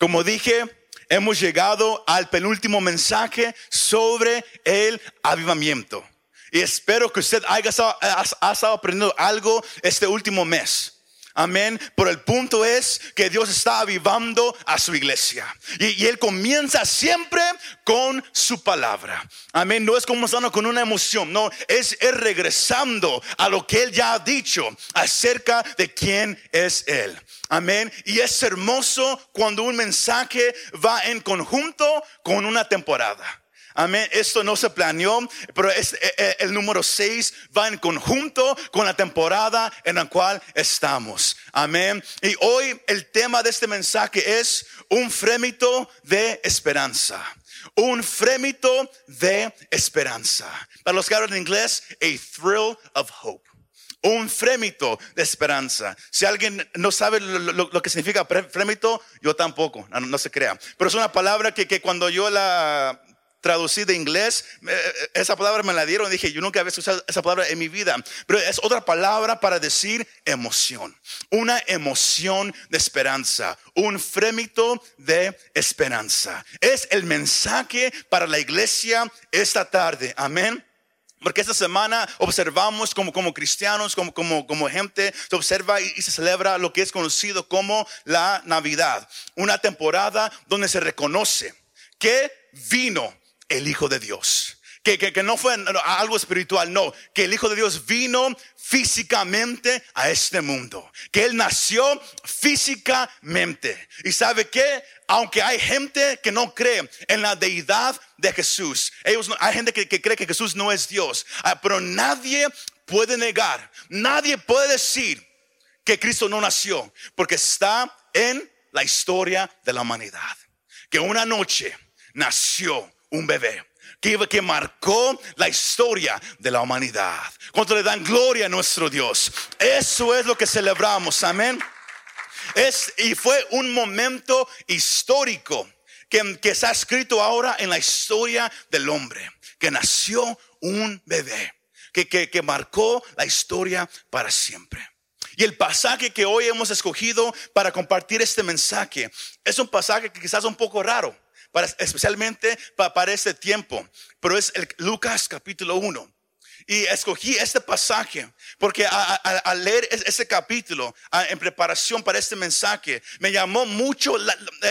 Como dije, hemos llegado al penúltimo mensaje sobre el avivamiento. Y espero que usted haya estado, aprendiendo algo este último mes. Amén. Pero el punto es que Dios está avivando a su iglesia. Y, Él comienza siempre con su palabra. Amén. No es comenzando con una emoción. No, es Él regresando a lo que Él ya ha dicho acerca de quién es Él. Amén. Y es hermoso cuando un mensaje va en conjunto con una temporada. Amén. Esto no se planeó, pero eh, eh, el número 6 va en conjunto con la temporada en la cual estamos. Amén. Y hoy el tema de este mensaje es un frémito de esperanza. Un frémito de esperanza. Para los que hablan inglés, a thrill of hope un frémito de esperanza. Si alguien no sabe lo, que significa frémito, yo tampoco, no, se crea. Pero es una palabra que, cuando yo la traducí de inglés, esa palabra me la dieron dije, yo nunca había usado esa palabra en mi vida, pero es otra palabra para decir emoción, una emoción de esperanza, un frémito de esperanza. Es el mensaje para la iglesia esta tarde, amén. Porque esta semana observamos como, como cristianos, como, como, como gente, se observa y, y, se celebra lo que es conocido como la Navidad. Una temporada donde se reconoce que vino el Hijo de Dios. Que, que, no fue algo espiritual, no, que el Hijo de Dios vino físicamente a este mundo, que Él nació físicamente. Y sabe que, aunque hay gente que no cree en la deidad de Jesús, ellos hay gente que, que cree que Jesús no es Dios, ah, pero nadie puede negar, nadie puede decir que Cristo no nació, porque está en la historia de la humanidad. Que una noche nació un bebé. Que, que marcó la historia de la humanidad. Cuando le dan gloria a nuestro Dios. Eso es lo que celebramos. Amén. Es, y fue un momento histórico que, que está escrito ahora en la historia del hombre. Que nació un bebé. Que, que, que marcó la historia para siempre. Y el pasaje que hoy hemos escogido para compartir este mensaje es un pasaje que quizás es un poco raro especialmente para, este tiempo, pero es el Lucas capítulo 1. Y escogí este pasaje porque al leer este capítulo en preparación para este mensaje, me llamó mucho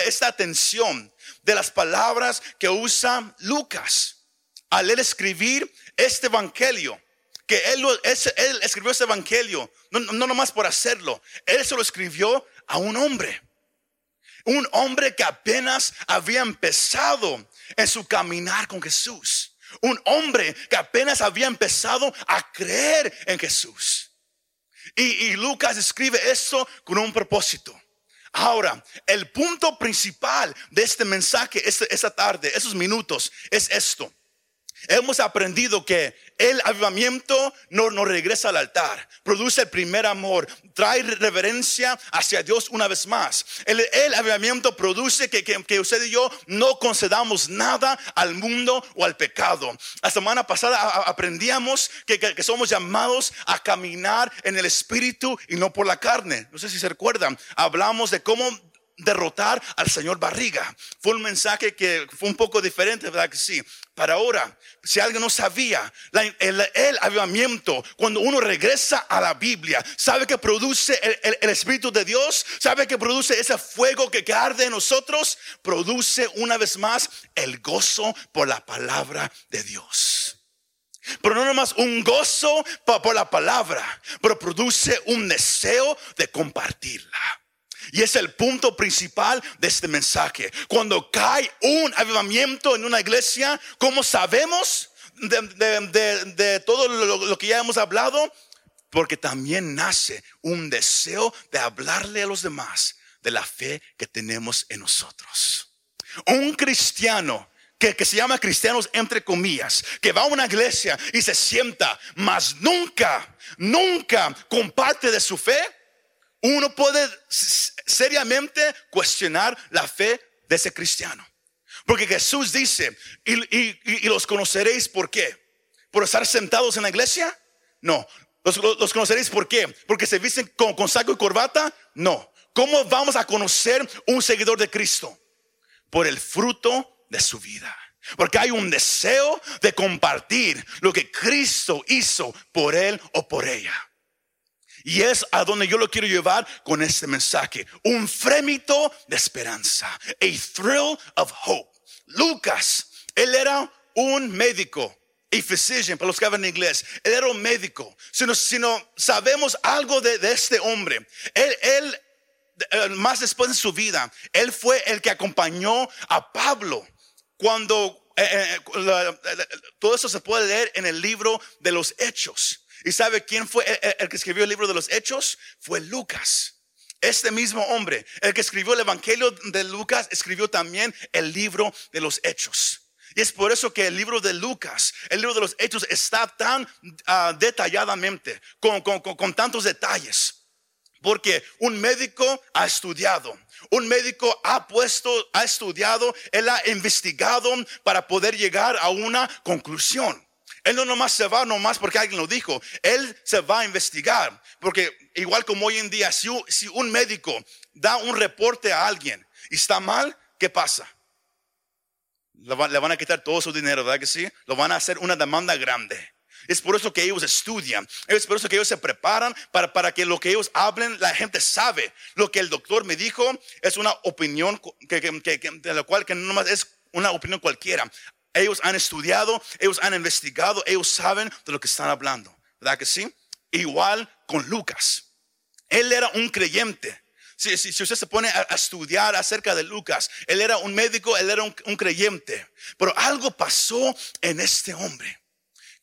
esta atención de las palabras que usa Lucas al escribir este evangelio. Que él, él escribió este evangelio, no, no nomás por hacerlo, él se lo escribió a un hombre. Un hombre que apenas había empezado en su caminar con Jesús. Un hombre que apenas había empezado a creer en Jesús. Y, Lucas escribe eso con un propósito. Ahora, el punto principal de este mensaje este, esta tarde, esos minutos, es esto. Hemos aprendido que el avivamiento no, no regresa al altar, produce el primer amor, trae reverencia hacia Dios una vez más. El, avivamiento produce que, usted y yo no concedamos nada al mundo o al pecado. La semana pasada aprendíamos que, somos llamados a caminar en el espíritu y no por la carne. No sé si se recuerdan. Hablamos de cómo derrotar al señor Barriga. Fue un mensaje que fue un poco diferente, ¿verdad que sí? Para ahora, si alguien no sabía, el, avivamiento, cuando uno regresa a la Biblia, sabe que produce el, Espíritu de Dios, sabe que produce ese fuego que, arde en nosotros, produce una vez más el gozo por la palabra de Dios. Pero no nomás un gozo por la palabra, pero produce un deseo de compartirla. Y es el punto principal de este mensaje. Cuando cae un avivamiento en una iglesia, ¿cómo sabemos de, todo lo, que ya hemos hablado? Porque también nace un deseo de hablarle a los demás de la fe que tenemos en nosotros. Un cristiano que, que, se llama cristianos entre comillas, que va a una iglesia y se sienta, mas nunca, nunca comparte de su fe, uno puede seriamente cuestionar la fe de ese cristiano. Porque Jesús dice, y, los conoceréis por qué. ¿Por estar sentados en la iglesia? No. ¿Los, conoceréis por qué? ¿Porque se visten con, saco y corbata? No. ¿Cómo vamos a conocer un seguidor de Cristo? Por el fruto de su vida. Porque hay un deseo de compartir lo que Cristo hizo por él o por ella. Y es a donde yo lo quiero llevar con este mensaje. Un frémito de esperanza. A thrill of hope. Lucas, él era un médico. A physician, para los que hablan inglés. Él era un médico. Si no, si no sabemos algo de, de, este hombre, él, él, eh, más después de su vida, él fue el que acompañó a Pablo cuando eh, eh, todo eso se puede leer en el libro de los Hechos. ¿Y sabe quién fue el, que escribió el libro de los Hechos? Fue Lucas. Este mismo hombre, el que escribió el Evangelio de Lucas, escribió también el libro de los Hechos. Y es por eso que el libro de Lucas, el libro de los Hechos, está tan uh, detalladamente, con, con, con tantos detalles. Porque un médico ha estudiado, un médico ha puesto, ha estudiado, él ha investigado para poder llegar a una conclusión. Él no nomás se va nomás porque alguien lo dijo, él se va a investigar. Porque igual como hoy en día, si, un médico da un reporte a alguien y está mal, ¿qué pasa? Le, van a quitar todo su dinero, ¿verdad que sí? Lo van a hacer una demanda grande. Es por eso que ellos estudian. Es por eso que ellos se preparan para, para que lo que ellos hablen, la gente sabe. Lo que el doctor me dijo es una opinión que, de la cual que no más es una opinión cualquiera. Ellos han estudiado, ellos han investigado, ellos saben de lo que están hablando. ¿Verdad que sí? Igual con Lucas. Él era un creyente. Si, si, usted se pone a, estudiar acerca de Lucas, él era un médico, él era un creyente. Pero algo pasó en este hombre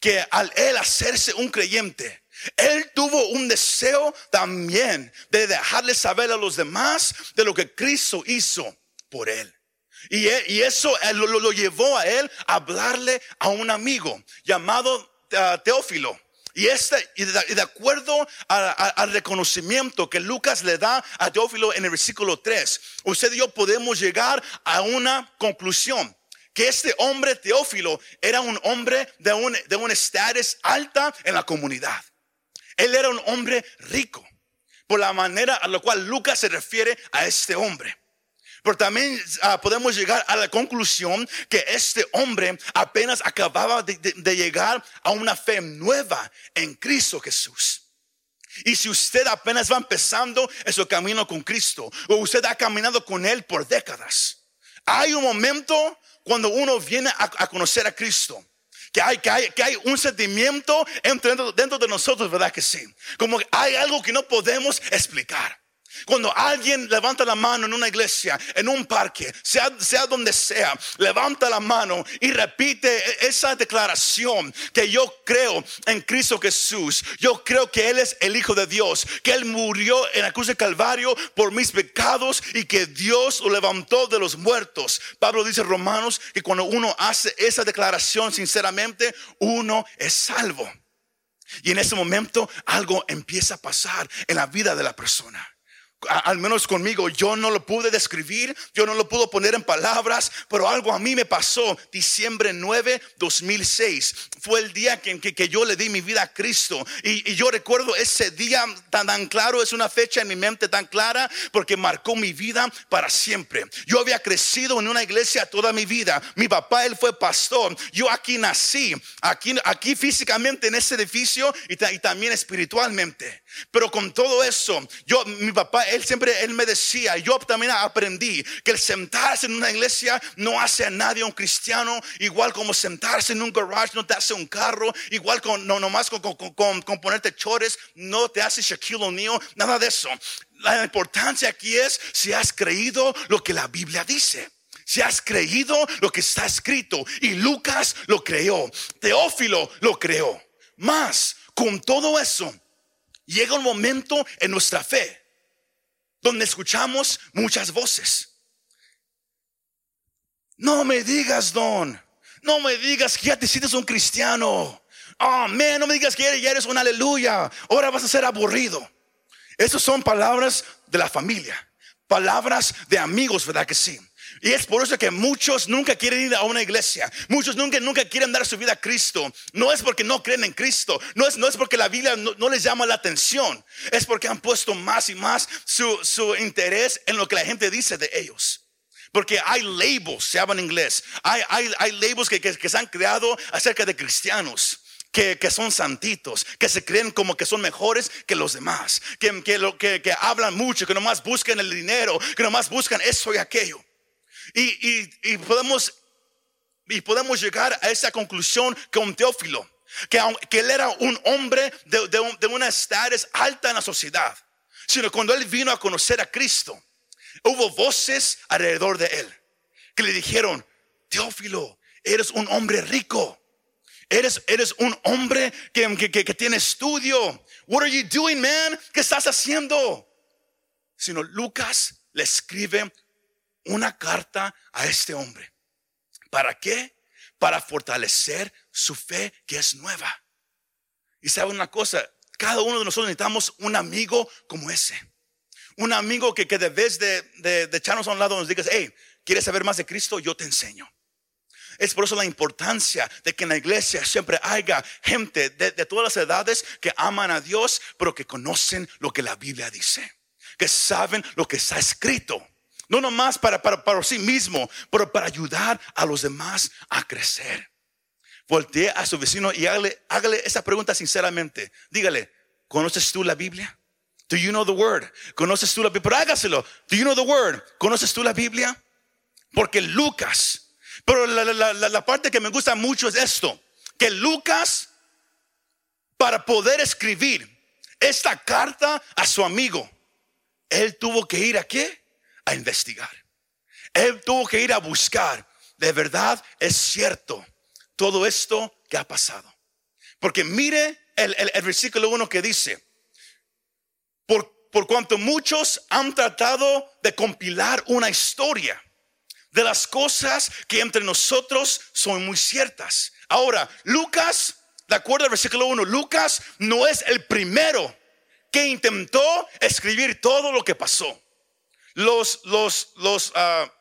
que al él hacerse un creyente, él tuvo un deseo también de dejarle saber a los demás de lo que Cristo hizo por él. Y, e, eso lo, llevó a él a hablarle a un amigo llamado uh, Teófilo. Y, este, y de, acuerdo al reconocimiento que Lucas le da a Teófilo en el versículo 3, usted y yo podemos llegar a una conclusión que este hombre Teófilo era un hombre de un de estatus alta en la comunidad. Él era un hombre rico, por la manera a la cual Lucas se refiere a este hombre. Pero también uh, podemos llegar a la conclusión que este hombre apenas acababa de, llegar a una fe nueva en Cristo Jesús. Y si usted apenas va empezando en su camino con Cristo, o usted ha caminado con Él por décadas, hay un momento cuando uno viene a, conocer a Cristo. Que hay, que, hay, que hay un sentimiento dentro, dentro de nosotros, ¿verdad que sí? Como hay algo que no podemos explicar. Cuando alguien levanta la mano en una iglesia, en un parque, sea, donde sea, levanta la mano y repite esa declaración que yo creo en Cristo Jesús. Yo creo que Él es el Hijo de Dios, que Él murió en la cruz de Calvario por mis pecados y que Dios lo levantó de los muertos. Pablo dice en Romanos que cuando uno hace esa declaración sinceramente, uno es salvo. Y en ese momento algo empieza a pasar en la vida de la persona al menos conmigo, yo no lo pude describir, yo no lo puedo poner en palabras, pero algo a mí me pasó. Diciembre 9, 2006 fue el día que, que, yo le di mi vida a Cristo. Y, y, yo recuerdo ese día tan, tan claro, es una fecha en mi mente tan clara, porque marcó mi vida para siempre. Yo había crecido en una iglesia toda mi vida. Mi papá, él fue pastor. Yo aquí nací, aquí, aquí físicamente en ese edificio y, y también espiritualmente. Pero con todo eso, yo, mi papá, él siempre, él me decía, yo también aprendí que el sentarse en una iglesia no hace a nadie un cristiano, igual como sentarse en un garage no te hace un carro, igual con, no nomás con, con, con, con ponerte chores no te hace Shaquille O'Neal, nada de eso. La importancia aquí es si has creído lo que la Biblia dice. Si has creído lo que está escrito y Lucas lo creó, Teófilo lo creó. Más, con todo eso, llega un momento en nuestra fe donde escuchamos muchas voces. No me digas, don. No me digas que ya te sientes un cristiano. Amén. no me digas que ya eres un aleluya. Ahora vas a ser aburrido. Esas son palabras de la familia. Palabras de amigos, ¿verdad que sí? Y es por eso que muchos nunca quieren ir a una iglesia. Muchos nunca, nunca quieren dar su vida a Cristo. No es porque no creen en Cristo. No es, no es porque la Biblia no, les llama la atención. Es porque han puesto más y más su, su interés en lo que la gente dice de ellos. Porque hay labels, se habla en inglés. Hay, hay, hay labels que, que, que se han creado acerca de cristianos que, son santitos, que se creen como que son mejores que los demás, que, que, que, que hablan mucho, que nomás buscan el dinero, que nomás buscan eso y aquello. Y, y, y, podemos, y podemos llegar a esa conclusión un Teófilo, que, que él era un hombre de, de, de una estatus alta en la sociedad, sino cuando él vino a conocer a Cristo, hubo voces alrededor de él que le dijeron, Teófilo, eres un hombre rico Eres, eres un hombre que, que, que, tiene estudio. What are you doing, man? ¿Qué estás haciendo? Sino Lucas le escribe una carta a este hombre. ¿Para qué? Para fortalecer su fe que es nueva. Y sabe una cosa, cada uno de nosotros necesitamos un amigo como ese. Un amigo que, que de vez de, de, de echarnos a un lado nos digas, hey, ¿quieres saber más de Cristo? Yo te enseño. Es por eso la importancia de que en la iglesia siempre haya gente de, todas las edades que aman a Dios, pero que conocen lo que la Biblia dice, que saben lo que está escrito. No nomás para, para, para sí mismo, pero para ayudar a los demás a crecer. Voltee a su vecino y hágale, hágale esa pregunta sinceramente. Dígale, ¿conoces tú la Biblia? Do you know the word? ¿Conoces tú la Biblia? Pero hágaselo. Do you know the word? ¿Conoces tú la Biblia? Porque Lucas pero la, parte que me gusta mucho es esto, que Lucas, para poder escribir esta carta a su amigo, él tuvo que ir a qué? A investigar. Él tuvo que ir a buscar. De verdad es cierto todo esto que ha pasado. Porque mire el, versículo 1 que dice, por, por cuanto muchos han tratado de compilar una historia de las cosas que entre nosotros son muy ciertas. Ahora, Lucas, de acuerdo al versículo 1, Lucas no es el primero que intentó escribir todo lo que pasó. Los, los, los ah,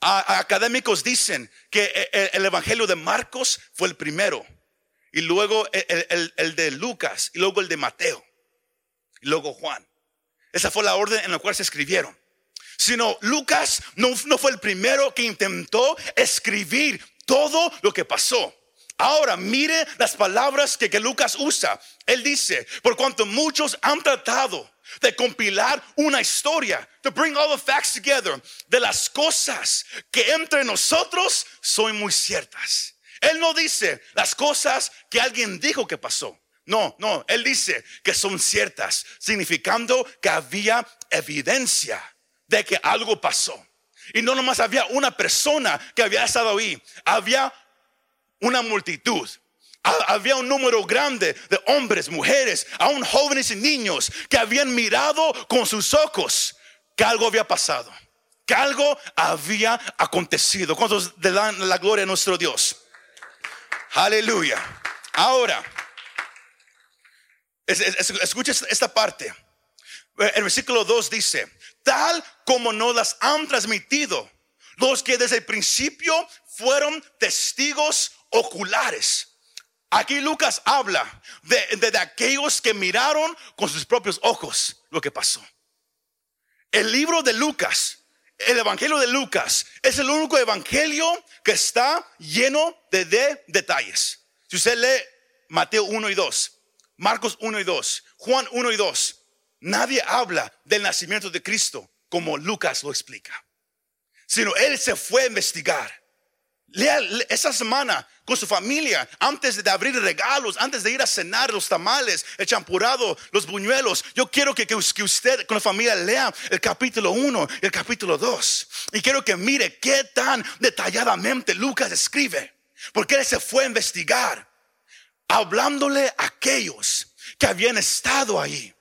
académicos dicen que e, e, el, Evangelio de Marcos fue el primero, y luego el, el de Lucas, y luego el de Mateo, y luego Juan. Esa fue la orden en la cual se escribieron sino Lucas no, no fue el primero que intentó escribir todo lo que pasó. Ahora mire las palabras que, que, Lucas usa. Él dice, por cuanto muchos han tratado de compilar una historia, to bring all the facts together, de las cosas que entre nosotros son muy ciertas. Él no dice las cosas que alguien dijo que pasó. No, no, él dice que son ciertas, significando que había evidencia de que algo pasó. Y no nomás había una persona que había estado ahí, había una multitud. Había un número grande de hombres, mujeres, aún jóvenes y niños que habían mirado con sus ojos que algo había pasado, que algo había acontecido. ¿Cuántos le dan la gloria a nuestro Dios? Aleluya. Ahora, escucha esta parte. El versículo 2 dice, tal como nos las han transmitido los que desde el principio fueron testigos oculares. Aquí Lucas habla de, de, aquellos que miraron con sus propios ojos lo que pasó. El libro de Lucas, el Evangelio de Lucas, es el único Evangelio que está lleno de, de detalles. Si usted lee Mateo 1 y 2, Marcos 1 y 2, Juan 1 y 2, nadie habla del nacimiento de Cristo como Lucas lo explica, sino él se fue a investigar. Lea esa semana con su familia, antes de abrir regalos, antes de ir a cenar los tamales, el champurado, los buñuelos. Yo quiero que, que usted con la familia lea el capítulo 1 y el capítulo 2. Y quiero que mire qué tan detalladamente Lucas escribe. Porque él se fue a investigar, hablándole a aquellos que habían estado ahí.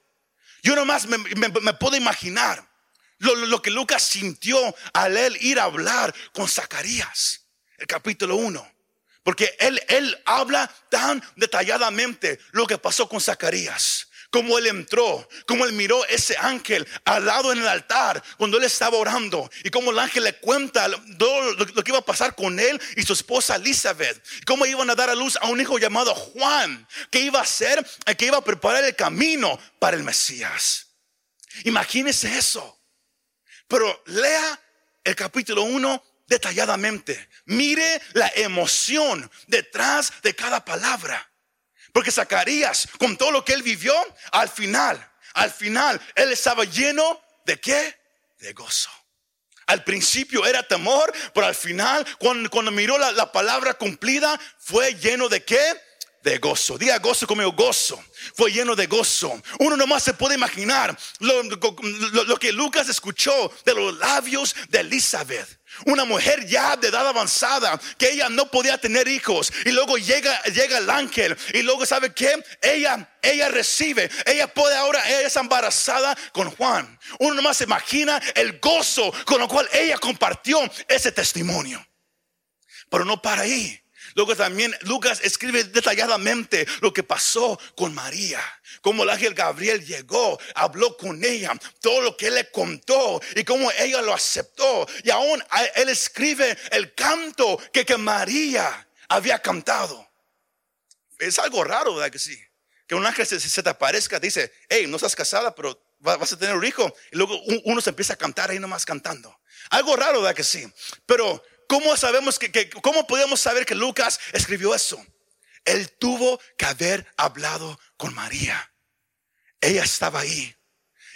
Yo nomás me, me, puedo imaginar lo, lo, que Lucas sintió al él ir a hablar con Zacarías, capítulo 1. Porque él, él habla tan detalladamente lo que pasó con Zacarías Como él entró, como él miró ese ángel al lado en el altar cuando él estaba orando. Y como el ángel le cuenta todo lo que iba a pasar con él y su esposa Elizabeth. Cómo iban a dar a luz a un hijo llamado Juan, que iba a ser, que iba a preparar el camino para el Mesías. Imagínese eso. Pero lea el capítulo 1 detalladamente. Mire la emoción detrás de cada palabra. Porque Zacarías, con todo lo que él vivió, al final, al final, él estaba lleno de qué? De gozo. Al principio era temor, pero al final, cuando, miró la, la palabra cumplida, fue lleno de qué? de gozo. Diga gozo como gozo. Fue lleno de gozo. Uno nomás se puede imaginar lo, que Lucas escuchó de los labios de Elizabeth. Una mujer ya de edad avanzada, que ella no podía tener hijos. Y luego llega, llega el ángel. Y luego, ¿sabe qué? Ella, ella recibe. Ella puede ahora, ella es embarazada con Juan. Uno nomás se imagina el gozo con lo cual ella compartió ese testimonio. Pero no para ahí. Luego también Lucas escribe detalladamente lo que pasó con María, cómo el ángel Gabriel llegó, habló con ella, todo lo que él le contó y cómo ella lo aceptó. Y aún él escribe el canto que, que María había cantado. Es algo raro, ¿verdad que sí? Que un ángel se, te aparezca, dice, hey, no estás casada, pero vas a tener un hijo. Y luego uno se empieza a cantar ahí nomás cantando. Algo raro, ¿verdad que sí? Pero ¿Cómo sabemos que, cómo podemos saber que Lucas escribió eso? Él tuvo que haber hablado con María. Ella estaba ahí.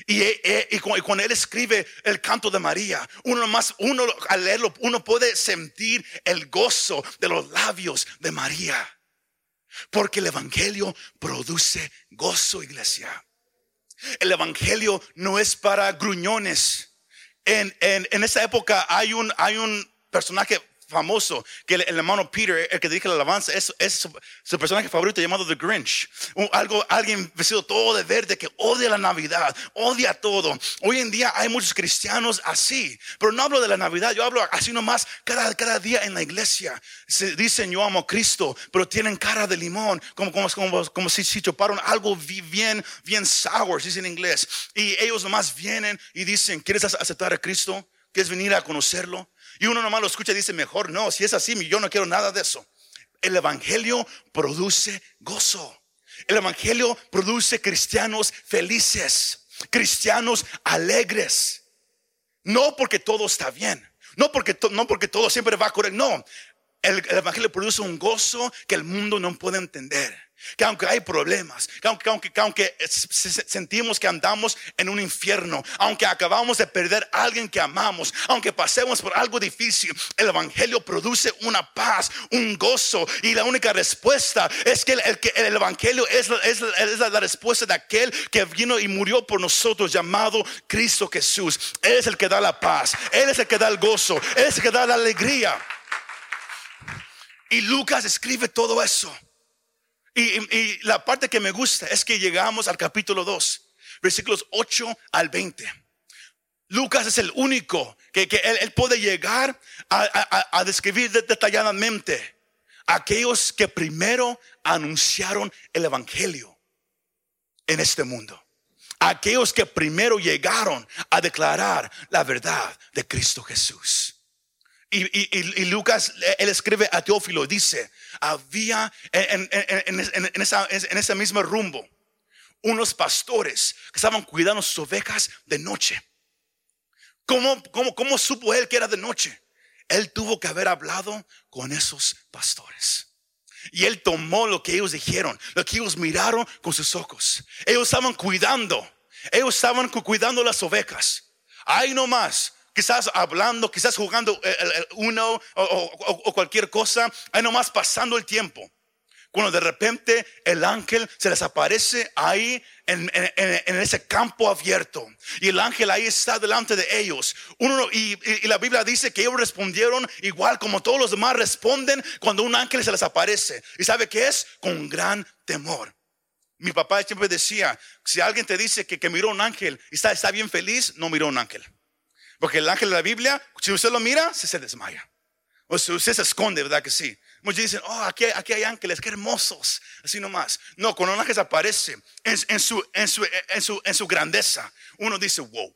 Y, e, e, y, cuando él escribe el canto de María, uno más, uno al leerlo, uno puede sentir el gozo de los labios de María. Porque el Evangelio produce gozo, iglesia. El Evangelio no es para gruñones. En, en, en esa época hay un, hay un personaje famoso que el, hermano Peter, el que dirige la alabanza, es, su, personaje favorito llamado The Grinch. algo, alguien vestido todo de verde que odia la Navidad, odia todo. Hoy en día hay muchos cristianos así, pero no hablo de la Navidad, yo hablo así nomás cada, cada día en la iglesia. Se dicen yo amo a Cristo, pero tienen cara de limón, como, como, como, como si, si chuparon algo bien, bien sour, si en inglés. Y ellos nomás vienen y dicen, ¿quieres aceptar a Cristo? ¿Quieres venir a conocerlo? Y uno nomás lo escucha y dice, mejor no, si es así, yo no quiero nada de eso. El Evangelio produce gozo. El Evangelio produce cristianos felices, cristianos alegres. No porque todo está bien, no porque, no porque todo siempre va a correr, no. El Evangelio produce un gozo que el mundo no puede entender que aunque hay problemas, que aunque, aunque, aunque sentimos que andamos en un infierno, aunque acabamos de perder a alguien que amamos, aunque pasemos por algo difícil, el Evangelio produce una paz, un gozo. Y la única respuesta es que el, el, Evangelio es, es, es, la respuesta de aquel que vino y murió por nosotros, llamado Cristo Jesús. Él es el que da la paz, Él es el que da el gozo, Él es el que da la alegría. Y Lucas escribe todo eso. Y, la parte que me gusta es que llegamos al capítulo 2, versículos 8 al 20. Lucas es el único que, él, puede llegar a, describir detalladamente aquellos que primero anunciaron el Evangelio en este mundo. Aquellos que primero llegaron a declarar la verdad de Cristo Jesús. Y, Lucas, él escribe a Teófilo, dice, había en, ese mismo rumbo unos pastores que estaban cuidando sus ovejas de noche. ¿Cómo, cómo, cómo supo él que era de noche? Él tuvo que haber hablado con esos pastores. Y él tomó lo que ellos dijeron, lo que ellos miraron con sus ojos. Ellos estaban cuidando, ellos estaban cuidando las ovejas. Ahí nomás, quizás hablando, quizás jugando uno o, cualquier cosa, ahí nomás pasando el tiempo. Cuando de repente el ángel se les aparece ahí en, ese campo abierto. Y el ángel ahí está delante de ellos. Uno, y, la Biblia dice que ellos respondieron igual como todos los demás responden cuando un ángel se les aparece. ¿Y sabe qué es? Con gran temor. Mi papá siempre decía, si alguien te dice que, que miró un ángel y está, está bien feliz, no miró un ángel. Porque el ángel de la Biblia, si usted lo mira, se, desmaya. O sea, usted se esconde, ¿verdad que sí? Muchos dicen, oh, aquí, aquí hay ángeles, qué hermosos. Así nomás. No, cuando un ángel aparece en, su, en, su, en, su, en su grandeza, uno dice, wow.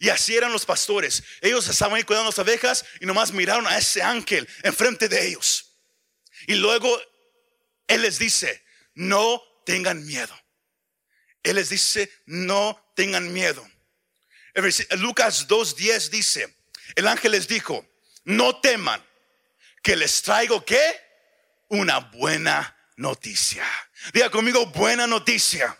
Y así eran los pastores. Ellos estaban ahí cuidando las abejas y nomás miraron a ese ángel enfrente de ellos. Y luego Él les dice, no tengan miedo. Él les dice, no tengan miedo. Lucas 2.10 dice, el ángel les dijo, no teman, que les traigo qué? Una buena noticia. Diga conmigo, buena noticia.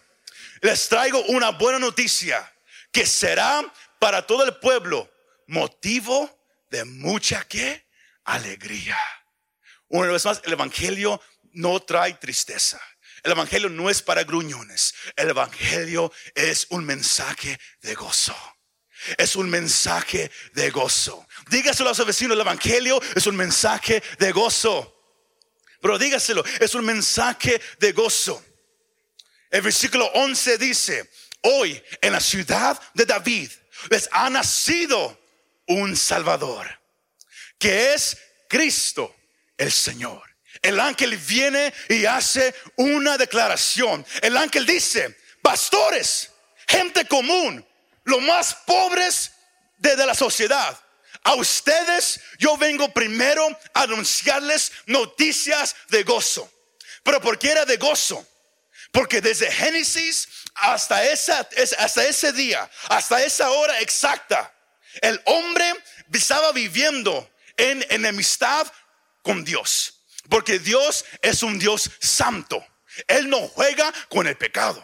Les traigo una buena noticia que será para todo el pueblo motivo de mucha qué? Alegría. Una vez más, el Evangelio no trae tristeza. El Evangelio no es para gruñones. El Evangelio es un mensaje de gozo. Es un mensaje de gozo. Dígaselo a su vecino, el Evangelio es un mensaje de gozo. Pero dígaselo, es un mensaje de gozo. El versículo 11 dice, hoy en la ciudad de David les ha nacido un Salvador, que es Cristo el Señor. El ángel viene y hace una declaración. El ángel dice, pastores, gente común, los más pobres de, la sociedad. A ustedes yo vengo primero a anunciarles noticias de gozo. Pero ¿por qué era de gozo? Porque desde Génesis hasta, hasta ese día, hasta esa hora exacta, el hombre estaba viviendo en enemistad con Dios. Porque Dios es un Dios santo. Él no juega con el pecado.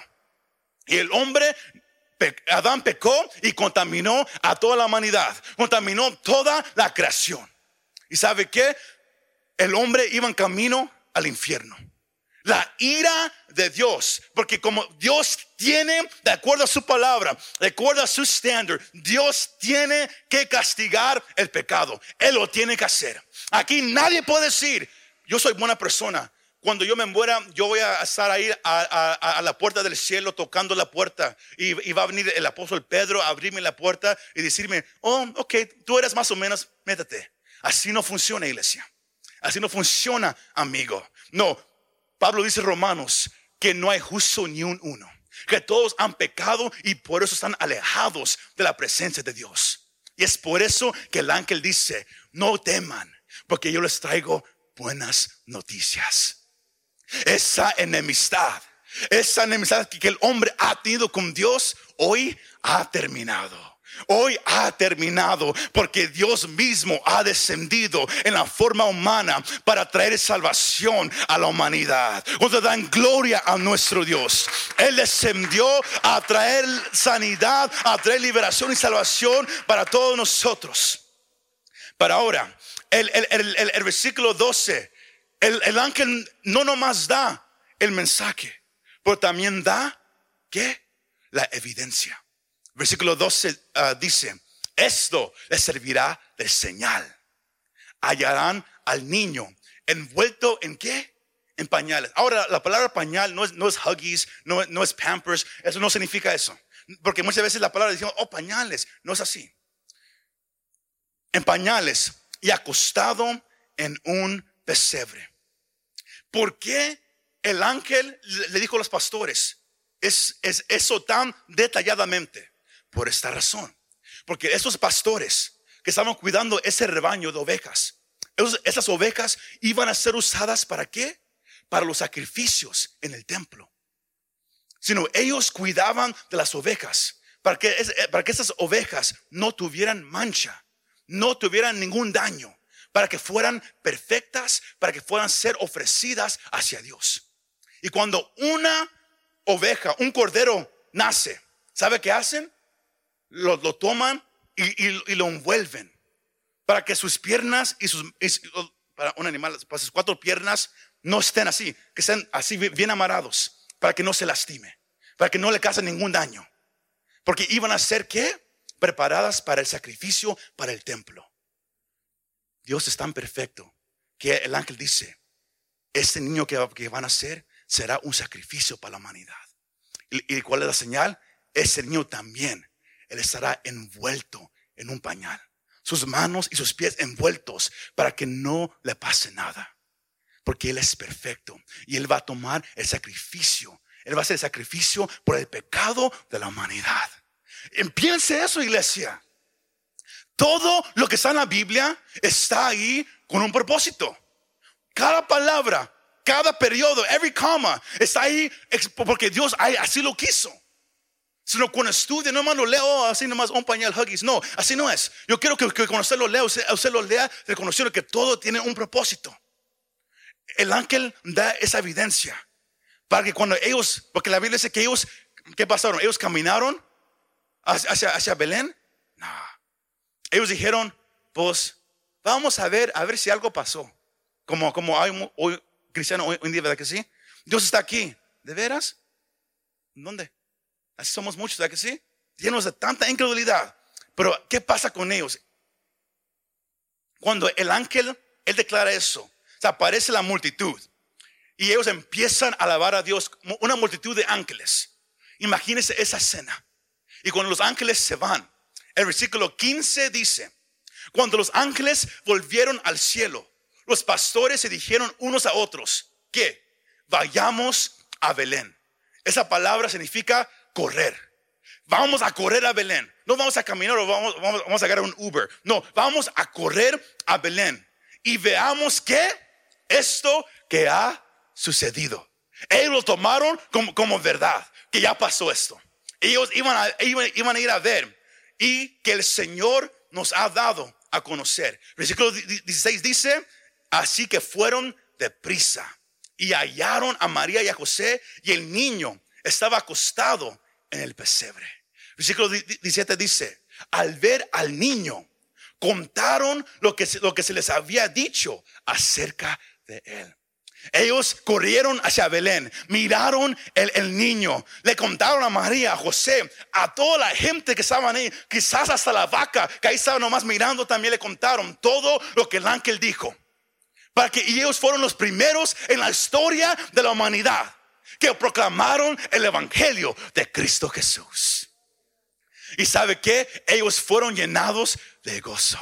Y el hombre, Adán pecó y contaminó a toda la humanidad. Contaminó toda la creación. ¿Y sabe qué? El hombre iba en camino al infierno. La ira de Dios, porque como Dios tiene, de acuerdo a su palabra, de acuerdo a su estándar, Dios tiene que castigar el pecado. Él lo tiene que hacer. Aquí nadie puede decir, yo soy buena persona. Cuando yo me muera, yo voy a estar ahí a, la puerta del cielo tocando la puerta. Y, va a venir el apóstol Pedro a abrirme la puerta y decirme, oh, ok, tú eres más o menos, métete. Así no funciona, iglesia. Así no funciona, amigo. No, Pablo dice Romanos que no hay justo ni un uno. Que todos han pecado y por eso están alejados de la presencia de Dios. Y es por eso que el ángel dice, no teman, porque yo les traigo buenas noticias. Esa enemistad, esa enemistad que el hombre ha tenido con Dios, hoy ha terminado. Hoy ha terminado porque Dios mismo ha descendido en la forma humana para traer salvación a la humanidad. Cuando dan gloria a nuestro Dios. Él descendió a traer sanidad, a traer liberación y salvación para todos nosotros. Para ahora, el, versículo 12, el, ángel no nomás da el mensaje, pero también da, ¿qué? La evidencia. Versículo 12 ah, dice, esto les servirá de señal. Hallarán al niño envuelto en qué? En pañales. Ahora, la palabra pañal no es, no es huggies, no, no es pampers, eso no significa eso. Porque muchas veces la palabra dice, oh, pañales, no es así. En pañales y acostado en un pesebre. ¿Por qué el ángel le dijo a los pastores es, es eso tan detalladamente? Por esta razón. Porque esos pastores que estaban cuidando ese rebaño de ovejas, esas ovejas iban a ser usadas para qué? Para los sacrificios en el templo. Sino ellos cuidaban de las ovejas para que, para que esas ovejas no tuvieran mancha no tuvieran ningún daño, para que fueran perfectas, para que fueran ser ofrecidas hacia Dios. Y cuando una oveja, un cordero nace, ¿sabe qué hacen? Lo, toman y, lo envuelven para que sus piernas y sus, para un animal, para sus cuatro piernas no estén así, que estén así bien amarrados, para que no se lastime, para que no le cause ningún daño. Porque iban a ser qué? preparadas para el sacrificio, para el templo. Dios es tan perfecto que el ángel dice, este niño que, van a ser será un sacrificio para la humanidad. ¿Y, cuál es la señal? Ese niño también, él estará envuelto en un pañal. sus manos y sus pies envueltos para que no le pase nada. Porque Él es perfecto y Él va a tomar el sacrificio. Él va a hacer el sacrificio por el pecado de la humanidad. Piense eso, iglesia. Todo lo que está en la Biblia está ahí con un propósito. Cada palabra, cada periodo, every comma está ahí porque Dios así lo quiso. Sino cuando estudia, no más lo leo así nomás un pañal huggies. No, así no es. Yo quiero que, cuando usted lo lea, usted, lo lea reconociendo que todo tiene un propósito. El ángel da esa evidencia para que cuando ellos, porque la Biblia dice que ellos, ¿qué pasaron? Ellos caminaron hacia, hacia Belén. Ellos dijeron, pues vamos a ver, a ver si algo pasó. Como, como hay hoy, cristiano hoy, en día, ¿verdad que sí? Dios está aquí. ¿De veras? ¿Dónde? Así somos muchos, ¿verdad que sí? Llenos de tanta incredulidad. Pero, ¿qué pasa con ellos? Cuando el ángel, él declara eso, se aparece la multitud y ellos empiezan a alabar a Dios, una multitud de ángeles. Imagínense esa escena. Y cuando los ángeles se van, el versículo 15 dice, cuando los ángeles volvieron al cielo, los pastores se dijeron unos a otros que vayamos a Belén. Esa palabra significa correr. Vamos a correr a Belén. No vamos a caminar o vamos, a agarrar un Uber. No, vamos a correr a Belén. Y veamos que esto que ha sucedido. Ellos lo tomaron como, verdad, que ya pasó esto. Ellos iban a ir a ver y que el Señor nos ha dado a conocer. Versículo 16 dice, así que fueron deprisa y hallaron a María y a José y el niño estaba acostado en el pesebre. Versículo 17 dice, al ver al niño, contaron lo que, lo que se les había dicho acerca de él. Ellos corrieron hacia Belén, miraron el, niño, le contaron a María, a José, a toda la gente que estaban ahí, quizás hasta la vaca que ahí estaba nomás mirando, también le contaron todo lo que el ángel dijo. Para que ellos fueron los primeros en la historia de la humanidad que proclamaron el evangelio de Cristo Jesús. Y sabe que ellos fueron llenados de gozo.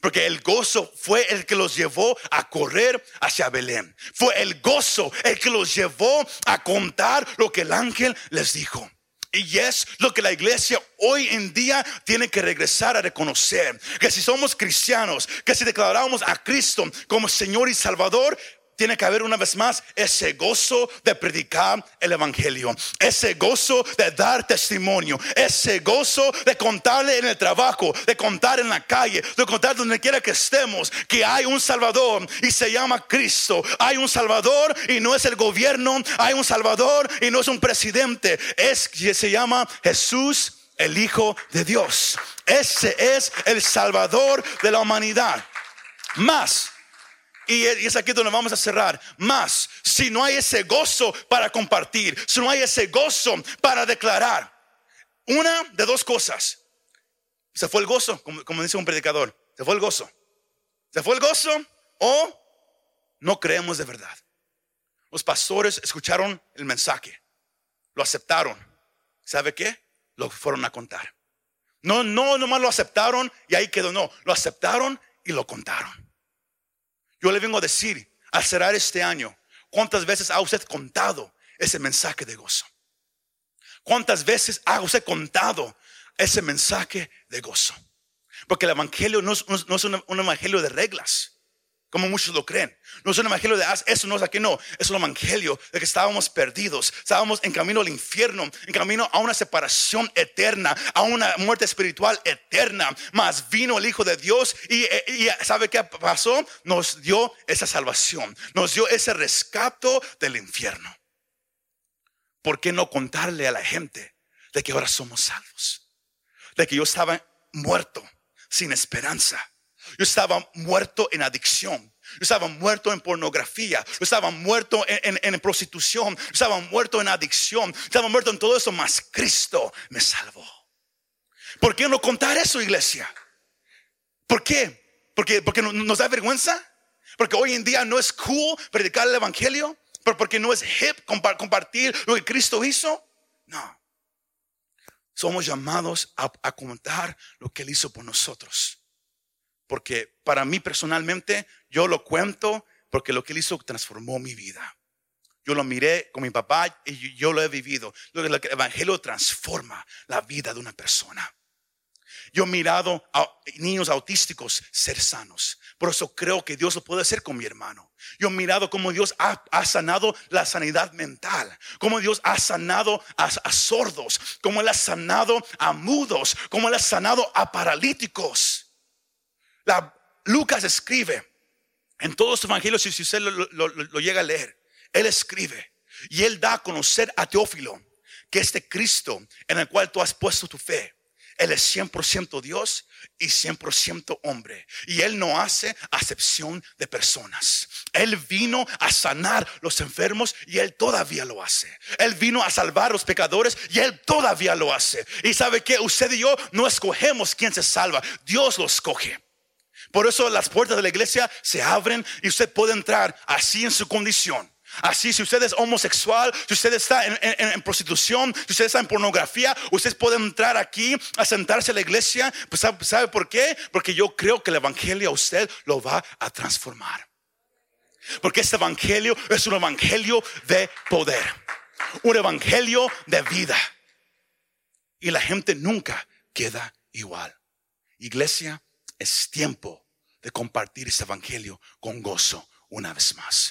Porque el gozo fue el que los llevó a correr hacia Belén. Fue el gozo el que los llevó a contar lo que el ángel les dijo. Y es lo que la iglesia hoy en día tiene que regresar a reconocer. Que si somos cristianos, que si declaramos a Cristo como Señor y Salvador, tiene que haber una vez más ese gozo de predicar el Evangelio, ese gozo de dar testimonio, ese gozo de contarle en el trabajo, de contar en la calle, de contar donde quiera que estemos, que hay un Salvador y se llama Cristo. Hay un Salvador y no es el gobierno, hay un Salvador y no es un presidente, es que se llama Jesús, el Hijo de Dios. Ese es el Salvador de la humanidad. Más y es aquí donde vamos a cerrar. Más, si no hay ese gozo para compartir, si no hay ese gozo para declarar, una de dos cosas. Se fue el gozo, como, dice un predicador. Se fue el gozo. Se fue el gozo o no creemos de verdad. Los pastores escucharon el mensaje, lo aceptaron. ¿Sabe qué? Lo fueron a contar. No, no, nomás lo aceptaron y ahí quedó. No, lo aceptaron y lo contaron. Yo le vengo a decir, al cerrar este año, ¿cuántas veces ha usted contado ese mensaje de gozo? ¿Cuántas veces ha usted contado ese mensaje de gozo? Porque el Evangelio no es, un Evangelio de reglas como muchos lo creen. No es un evangelio de eso, no es aquí, no. Es un evangelio de que estábamos perdidos, estábamos en camino al infierno, en camino a una separación eterna, a una muerte espiritual eterna. Mas vino el Hijo de Dios y, y ¿sabe qué pasó? Nos dio esa salvación, nos dio ese rescato del infierno. ¿Por qué no contarle a la gente de que ahora somos salvos? De que yo estaba muerto, sin esperanza yo estaba muerto en adicción. Yo estaba muerto en pornografía. Yo estaba muerto en, prostitución. Yo estaba muerto en adicción. Yo estaba muerto en todo eso, mas Cristo me salvó. ¿Por qué no contar eso, iglesia? ¿Por qué? Porque, porque nos da vergüenza. Porque hoy en día no es cool predicar el evangelio. Pero porque no es hip compartir lo que Cristo hizo. No. Somos llamados a, a contar lo que Él hizo por nosotros. Porque para mí personalmente yo lo cuento porque lo que él hizo transformó mi vida. Yo lo miré con mi papá y yo lo he vivido. Lo que el Evangelio transforma la vida de una persona. Yo he mirado a niños autísticos ser sanos. Por eso creo que Dios lo puede hacer con mi hermano. Yo he mirado cómo Dios ha, sanado la sanidad mental, cómo Dios ha sanado a, sordos, cómo Él ha sanado a mudos, cómo Él ha sanado a paralíticos. Lucas escribe en todos los evangelios, si usted lo llega a leer, Él escribe y Él da a conocer a Teófilo que este Cristo en el cual tú has puesto tu fe él es 100% Dios y 100% hombre. Y Él no hace acepción de personas. Él vino a sanar los enfermos y Él todavía lo hace. Él vino a salvar a los pecadores y Él todavía lo hace. Y sabe que usted y yo no escogemos quién se salva. Dios lo escoge. Por eso las puertas de la iglesia se abren y usted puede entrar así en su condición. Así, si usted es homosexual, si usted está en, prostitución, si usted está en pornografía, usted puede entrar aquí a sentarse a la iglesia. Pues, ¿sabe, por qué? Porque yo creo que el evangelio a usted lo va a transformar. Porque este evangelio es un evangelio de poder, un evangelio de vida. Y la gente nunca queda igual. Iglesia, es tiempo de compartir este evangelio con gozo una vez más.